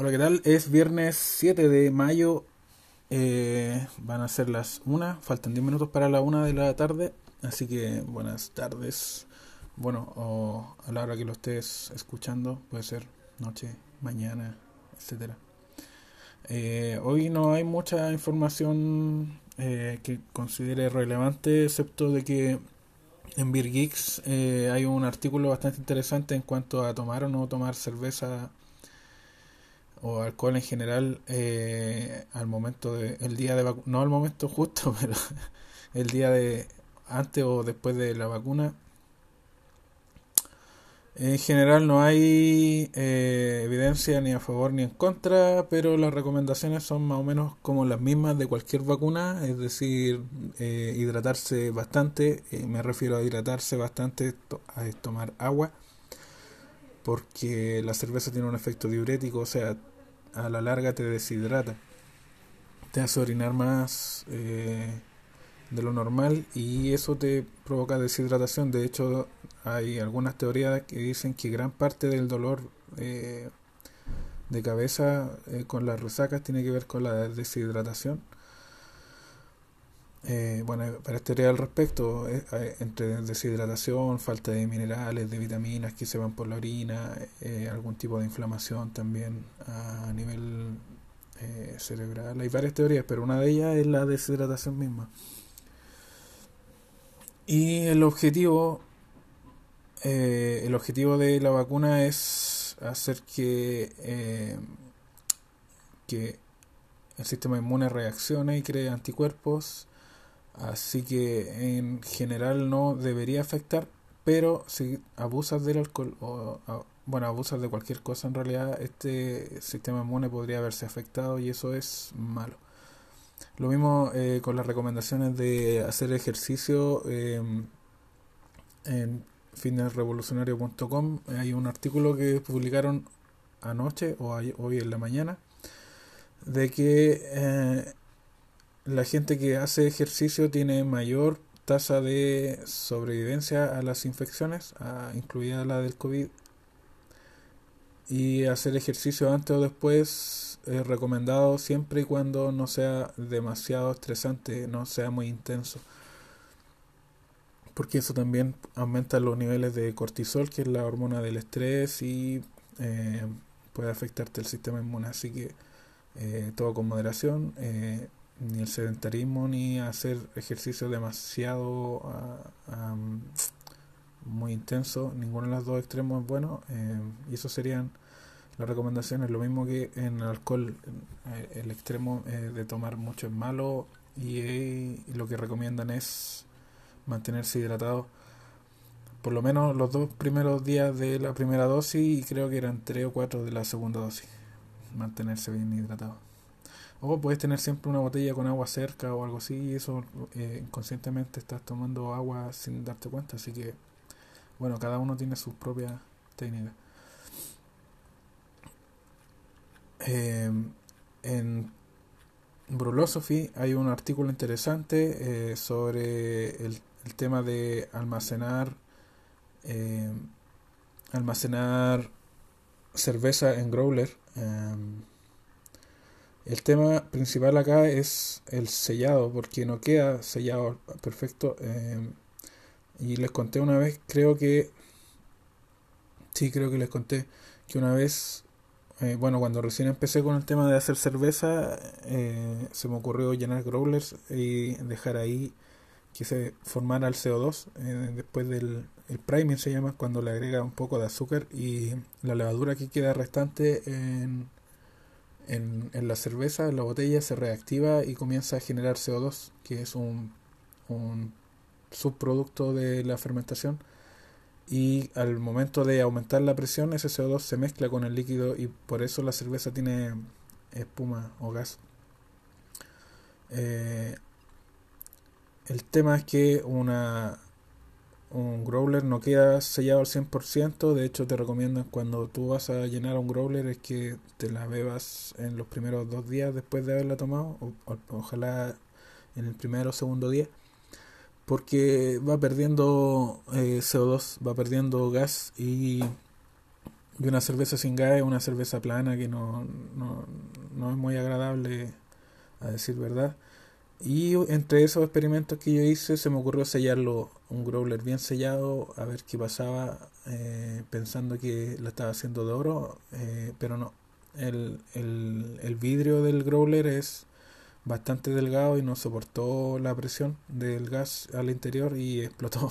Hola, ¿qué tal? Es viernes 7 de mayo. Eh, van a ser las 1. Faltan 10 minutos para la 1 de la tarde. Así que buenas tardes. Bueno, o a la hora que lo estés escuchando, puede ser noche, mañana, etcétera. Eh, hoy no hay mucha información eh, que considere relevante, excepto de que en Beer Geeks eh, hay un artículo bastante interesante en cuanto a tomar o no tomar cerveza o alcohol en general eh, al momento de el día de vacu- no al momento justo pero el día de antes o después de la vacuna en general no hay eh, evidencia ni a favor ni en contra pero las recomendaciones son más o menos como las mismas de cualquier vacuna es decir eh, hidratarse bastante me refiero a hidratarse bastante to- a tomar agua porque la cerveza tiene un efecto diurético, o sea, a la larga te deshidrata, te hace orinar más eh, de lo normal y eso te provoca deshidratación. De hecho, hay algunas teorías que dicen que gran parte del dolor eh, de cabeza eh, con las resacas tiene que ver con la deshidratación. Eh, bueno, hay varias teorías al respecto, eh, eh, entre deshidratación, falta de minerales, de vitaminas que se van por la orina, eh, algún tipo de inflamación también a nivel cerebral. Hay varias teorías, pero una de ellas es la deshidratación misma. Y el objetivo, el objetivo de la vacuna es hacer que, que el sistema inmune reaccione y cree anticuerpos Así que en general no debería afectar, pero si abusas del alcohol o bueno, abusas de cualquier cosa en realidad, este sistema inmune podría haberse afectado y eso es malo. Lo mismo eh, con las recomendaciones de hacer ejercicio eh, en fitnessrevolucionario.com. Hay un artículo que publicaron anoche o hoy en la mañana de que eh, la gente que hace ejercicio tiene mayor tasa de sobrevivencia a las infecciones, a- incluida la del COVID. Y hacer ejercicio antes o después es recomendado siempre y cuando no sea demasiado estresante, no sea muy intenso. Porque eso también aumenta los niveles de cortisol, que es la hormona del estrés, y eh, puede afectarte el sistema inmune. Así que eh, todo con moderación. eh, ni el sedentarismo ni hacer ejercicio demasiado ah, muy intenso, ninguno de los dos extremos es bueno eh, y eso serían las recomendaciones, lo mismo que en el alcohol, eh, el extremo eh, de tomar mucho es malo y, y lo que recomiendan es mantenerse hidratado. Por lo menos los dos primeros días de la primera dosis y creo que eran tres o cuatro de la segunda dosis, mantenerse bien hidratado. O puedes tener siempre una botella con agua cerca o algo así, y eso eh, inconscientemente estás tomando agua sin darte cuenta, así que bueno, cada uno tiene sus propias técnicas. Eh, en Brulosophy hay un artículo interesante eh, sobre el, tema de almacenar eh, almacenar cerveza en growler. em, el tema principal acá es el sellado, porque no queda sellado perfecto. eh, y les conté una vez, creo que, sí, creo que les conté que una vez, eh, bueno, cuando recién empecé con el tema de hacer cerveza, eh, se me ocurrió llenar growlers y dejar ahí que se formara el CO2 eh, después del el priming se llama cuando le agrega un poco de azúcar y la levadura que queda restante en en, en la cerveza, en la botella, se reactiva y comienza a generar CO2, que es un, un subproducto de la fermentación. Y al momento de aumentar la presión, ese CO2 se mezcla con el líquido y por eso la cerveza tiene espuma o gas. Eh, el tema es que una, un growler no queda sellado al 100%, de hecho te recomiendan cuando tú vas a llenar un growler es que te la bebas en los primeros dos días después de haberla tomado, o, ojalá en el primero o segundo día, porque va perdiendo eh, CO2, va perdiendo gas y y una cerveza sin gas es una cerveza plana que no, no, no es muy agradable, a decir verdad. Y entre esos experimentos que yo hice, se me ocurrió sellarlo, un growler bien sellado, a ver qué pasaba, eh, pensando que lo estaba haciendo de oro, eh, pero no. El, el, el vidrio del growler es bastante delgado y no soportó la presión del gas al interior y explotó.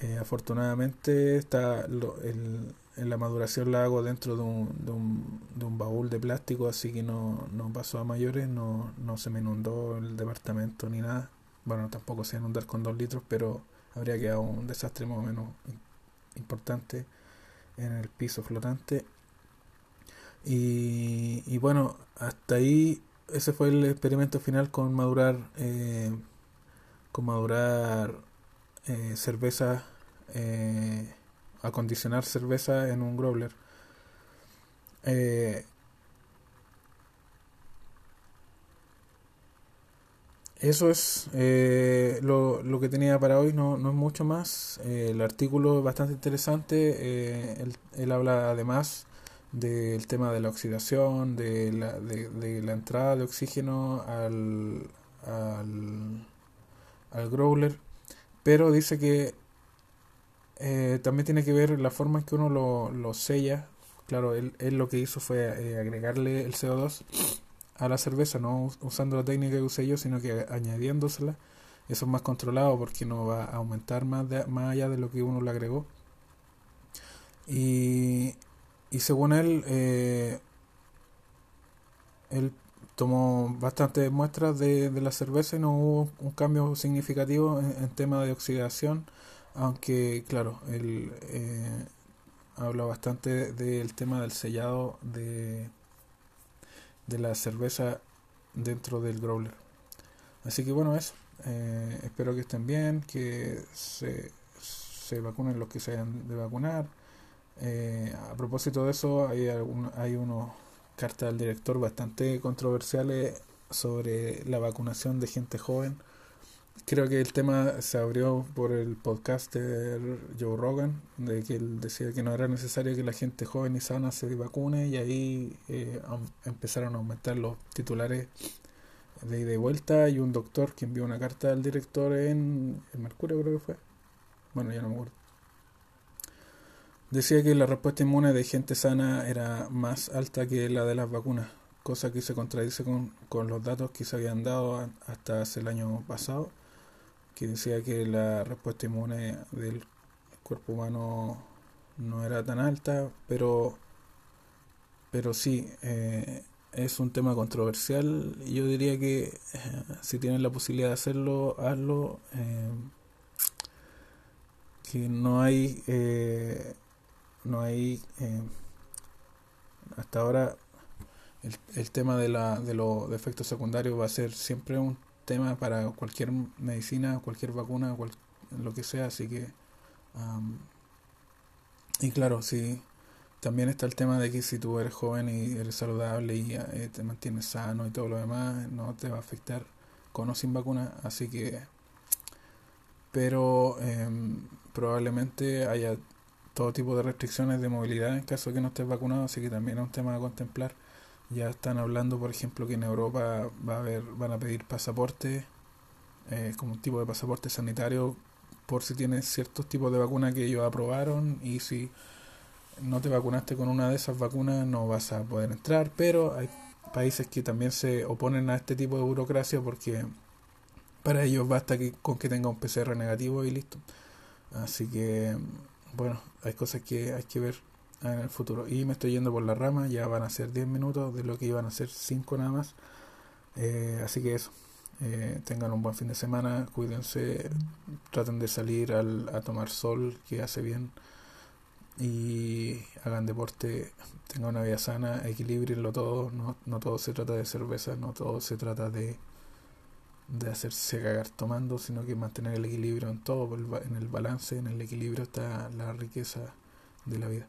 Eh, afortunadamente está el, en la maduración la hago dentro de un, de un, de un baúl de plástico, así que no, no pasó a mayores, no, no se me inundó el departamento ni nada. Bueno, tampoco se inundar con dos litros, pero habría quedado un desastre más o menos importante en el piso flotante. Y, y bueno, hasta ahí ese fue el experimento final con madurar eh, con madurar eh, cerveza eh, acondicionar cerveza en un growler. Eh, eso es eh, lo, lo, que tenía para hoy, no, no es mucho más. Eh, el artículo es bastante interesante. Él, él, habla además del tema de la oxidación, de la, de, de la entrada de oxígeno al, al, al growler, pero dice que eh, también tiene que ver la forma en que uno lo, lo sella. Claro, él, él, lo que hizo fue eh, agregarle el CO2 a la cerveza, no usando la técnica que usé yo, sino que añadiéndosela. Eso es más controlado porque no va a aumentar más, más allá de lo que uno le agregó. Y, y según él, eh, él tomó bastantes muestras de, de, la cerveza y no hubo un cambio significativo en, en tema de oxidación aunque, claro, él eh, habla bastante del tema del sellado de, de la cerveza dentro del growler. Así que bueno, eso. Eh, espero que estén bien, que se, se vacunen los que se hayan de vacunar. Eh, a propósito de eso, hay, algún, hay unos cartas del director bastante controversiales sobre la vacunación de gente joven creo que el tema se abrió por el podcaster Joe Rogan, de que él decía que no era necesario que la gente joven y sana se vacune y ahí eh, empezaron a aumentar los titulares de ida y vuelta y un doctor que envió una carta al director en el Mercurio creo que fue. Bueno, ya no me acuerdo. Decía que la respuesta inmune de gente sana era más alta que la de las vacunas, cosa que se contradice con, con los datos que se habían dado hasta hace el año pasado que decía que la respuesta inmune del cuerpo humano no era tan alta, pero, pero sí, eh, es un tema controversial yo diría que eh, si tienen la posibilidad de hacerlo, hazlo. Eh, que no hay, eh, no hay, hasta ahora el, el tema de, la, de los efectos secundarios va a ser siempre un tema para cualquier medicina, cualquier vacuna, cual, lo que sea, así que... Y claro, sí, también está el tema de que si tú eres joven y eres saludable y eh, te mantienes sano y todo lo demás, no te va a afectar con o sin vacuna, así que... Pero eh, probablemente haya todo tipo de restricciones de movilidad en caso de que no estés vacunado, así que también es un tema a contemplar. Ya están hablando, por ejemplo, que en Europa va a haber, van a pedir pasaporte, eh, como un tipo de pasaporte sanitario, por si tienes ciertos tipos de vacunas que ellos aprobaron y si no te vacunaste con una de esas vacunas no vas a poder entrar, pero hay países que también se oponen a este tipo de burocracia porque para ellos basta que, con que tenga un PCR negativo y listo. Así que, bueno, hay cosas que hay que ver en el futuro. Y me estoy yendo por la rama, ya van a ser 10 minutos de lo que iban a ser 5 nada más. Eh, así que eso, eh, tengan un buen fin de semana, cuídense, traten de salir al, a tomar sol, que hace bien, y hagan deporte, tengan una vida sana, equilibrenlo todo, no, no todo se trata de cerveza, no todo se trata de de hacerse cagar tomando, sino que mantener el equilibrio en todo, en el balance, en el equilibrio está la riqueza de la vida.